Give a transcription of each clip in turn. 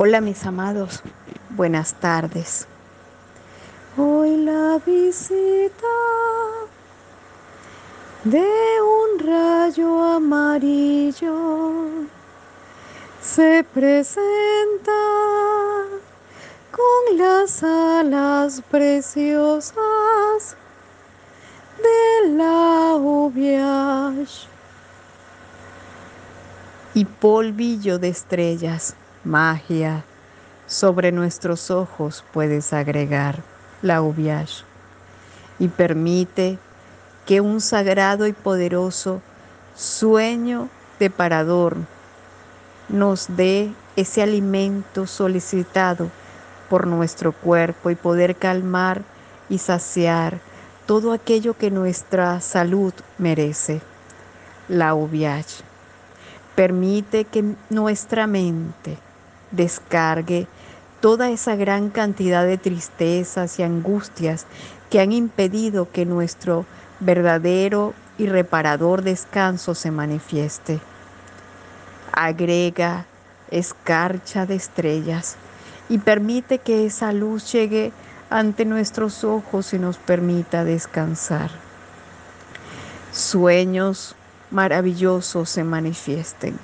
Hola mis amados, buenas tardes. Hoy la visita de un rayo amarillo se presenta con las alas preciosas de la uviage y polvillo de estrellas magia. Sobre nuestros ojos puedes agregar la uviage y permite que un sagrado y poderoso sueño de parador nos dé ese alimento solicitado por nuestro cuerpo y poder calmar y saciar todo aquello que nuestra salud merece. La uviage permite que nuestra mente descargue toda esa gran cantidad de tristezas y angustias que han impedido que nuestro verdadero y reparador descanso se manifieste. Agrega escarcha de estrellas y permite que esa luz llegue ante nuestros ojos y nos permita descansar. Sueños maravillosos se manifiesten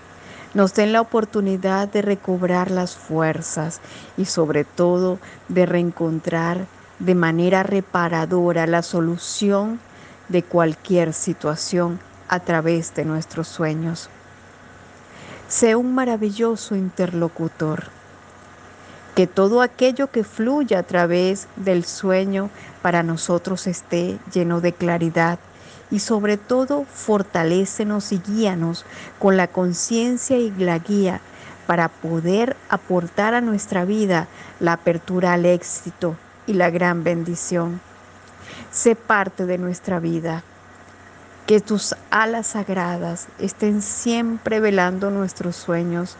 nos den la oportunidad de recobrar las fuerzas y sobre todo de reencontrar de manera reparadora la solución de cualquier situación a través de nuestros sueños. Sé un maravilloso interlocutor. Que todo aquello que fluya a través del sueño para nosotros esté lleno de claridad y sobre todo fortalécenos y guíanos con la conciencia y la guía para poder aportar a nuestra vida la apertura al éxito y la gran bendición. Sé parte de nuestra vida. Que tus alas sagradas estén siempre velando nuestros sueños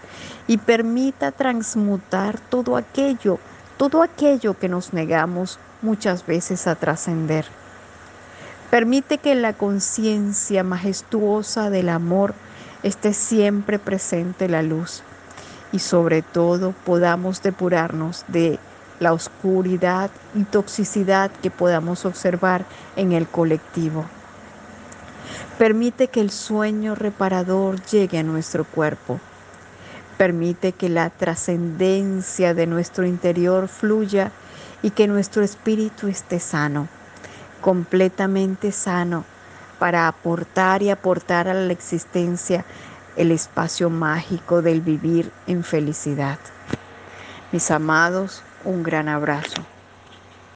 y permita transmutar todo aquello, todo aquello que nos negamos muchas veces a trascender. Permite que la conciencia majestuosa del amor esté siempre presente la luz y sobre todo podamos depurarnos de la oscuridad y toxicidad que podamos observar en el colectivo. Permite que el sueño reparador llegue a nuestro cuerpo. Permite que la trascendencia de nuestro interior fluya y que nuestro espíritu esté sano completamente sano para aportar y aportar a la existencia el espacio mágico del vivir en felicidad. Mis amados, un gran abrazo.